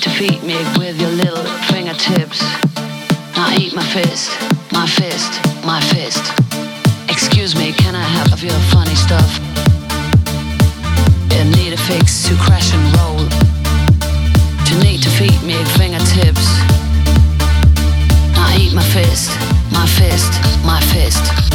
To feed me with your little fingertips. Now eat my fist, my fist, my fist. Excuse me, can I have your funny stuff? You need a fix to crash and roll. To need to feed me fingertips. Now eat my fist, my fist, my fist.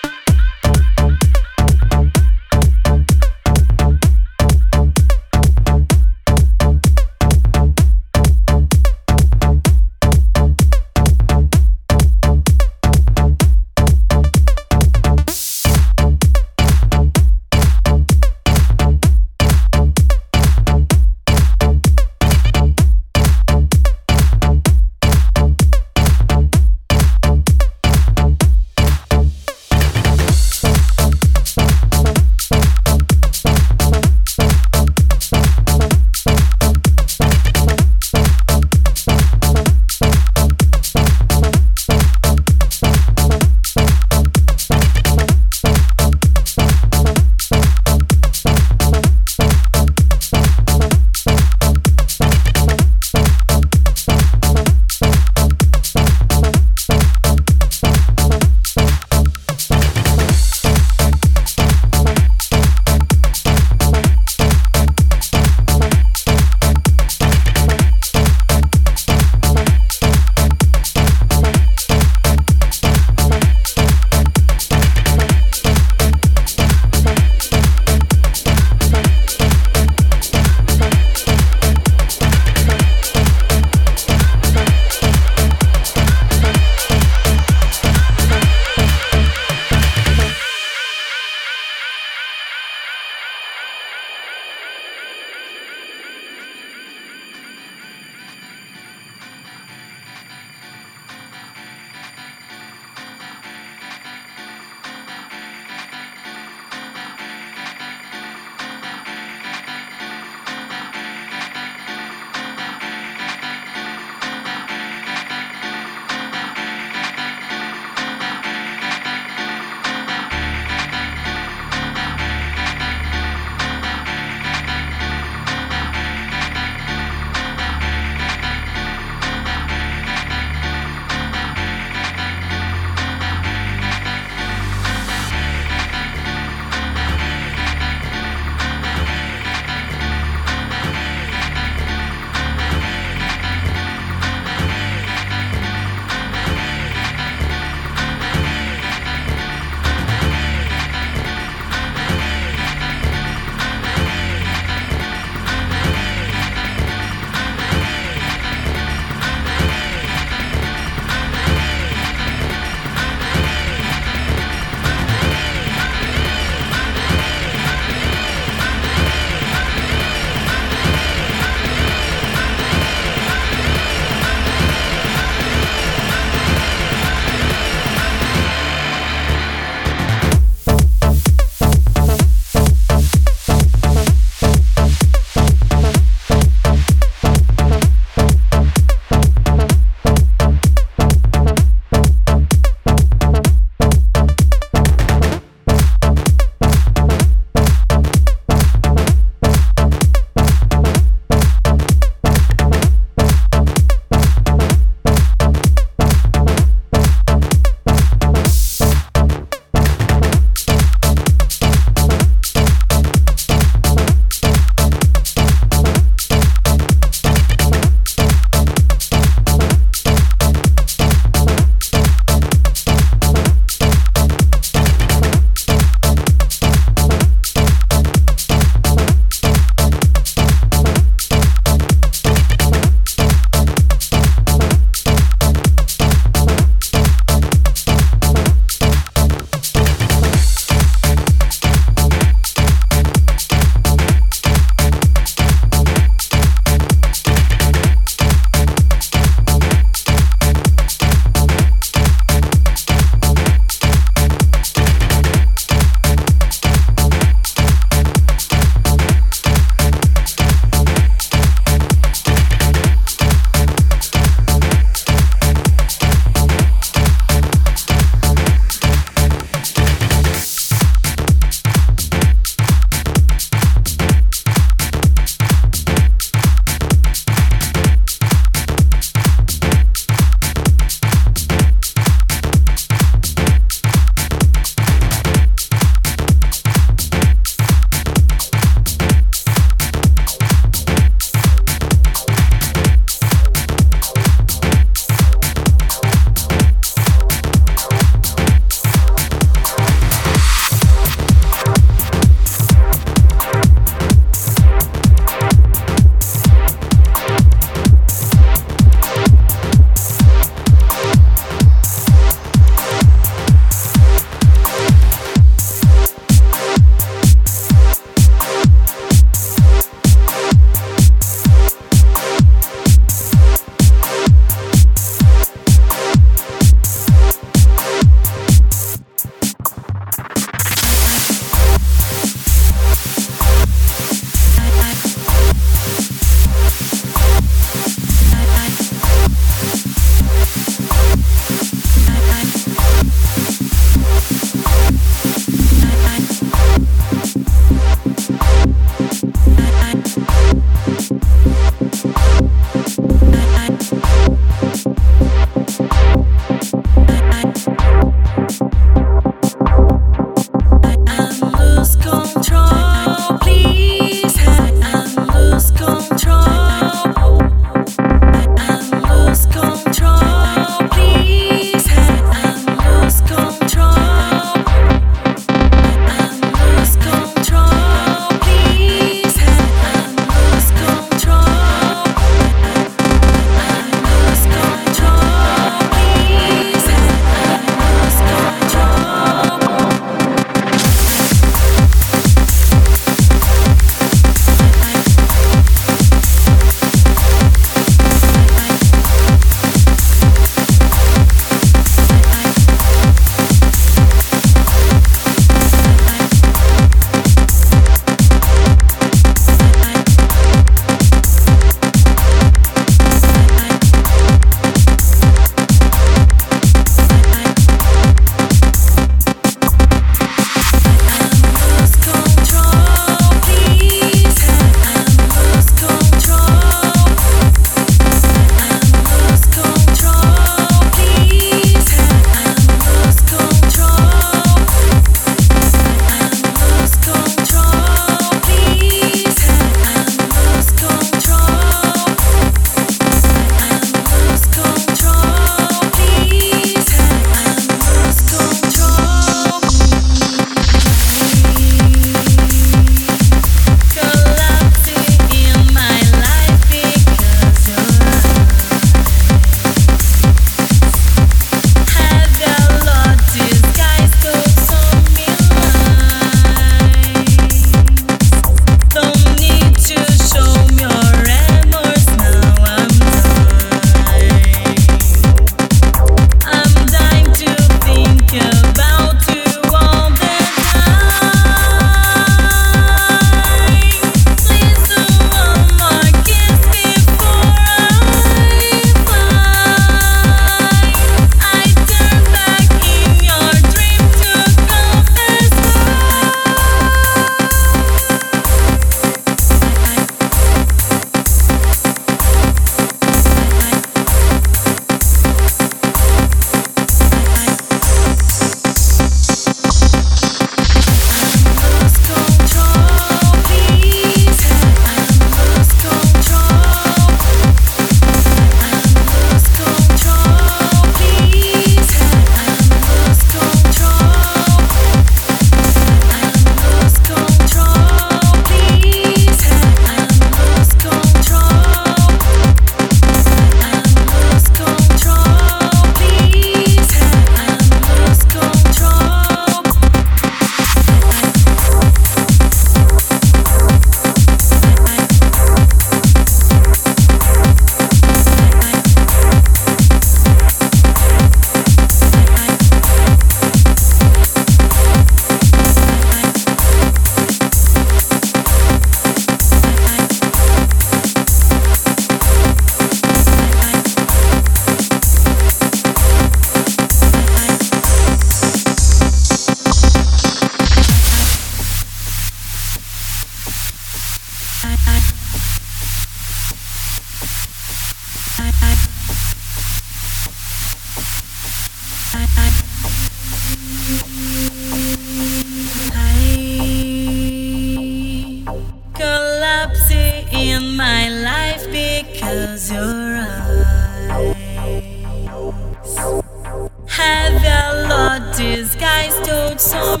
On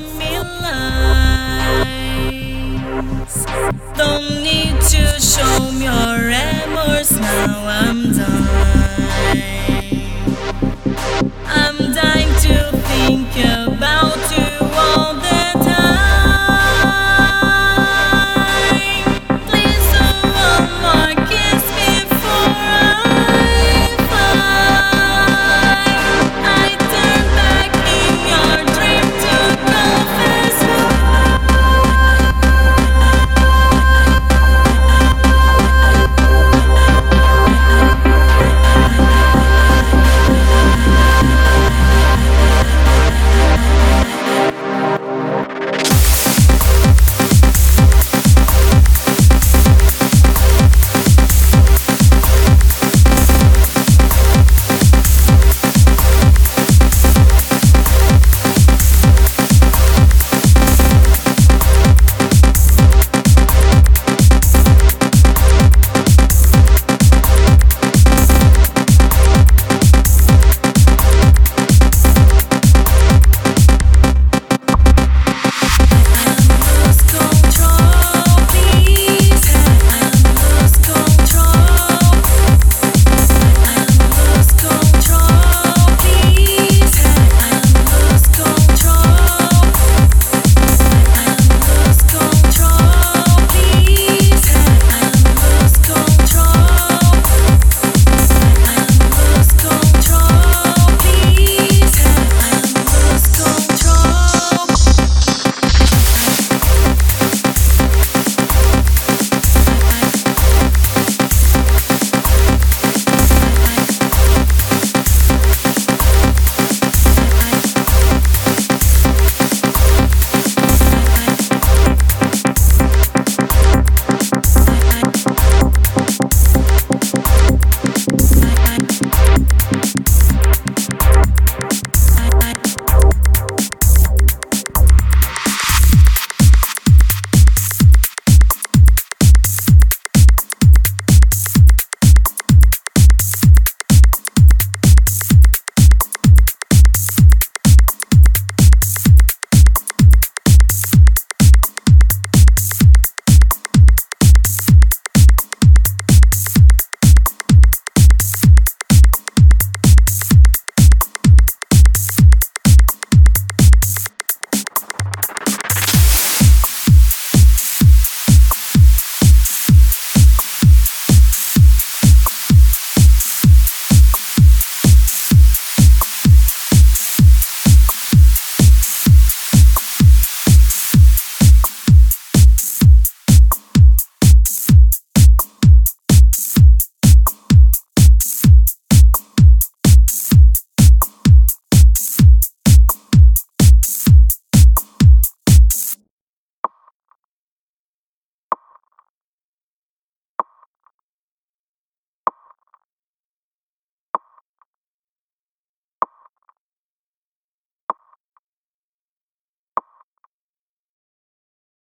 lies. Don't need to show me your remorse now. I'm done.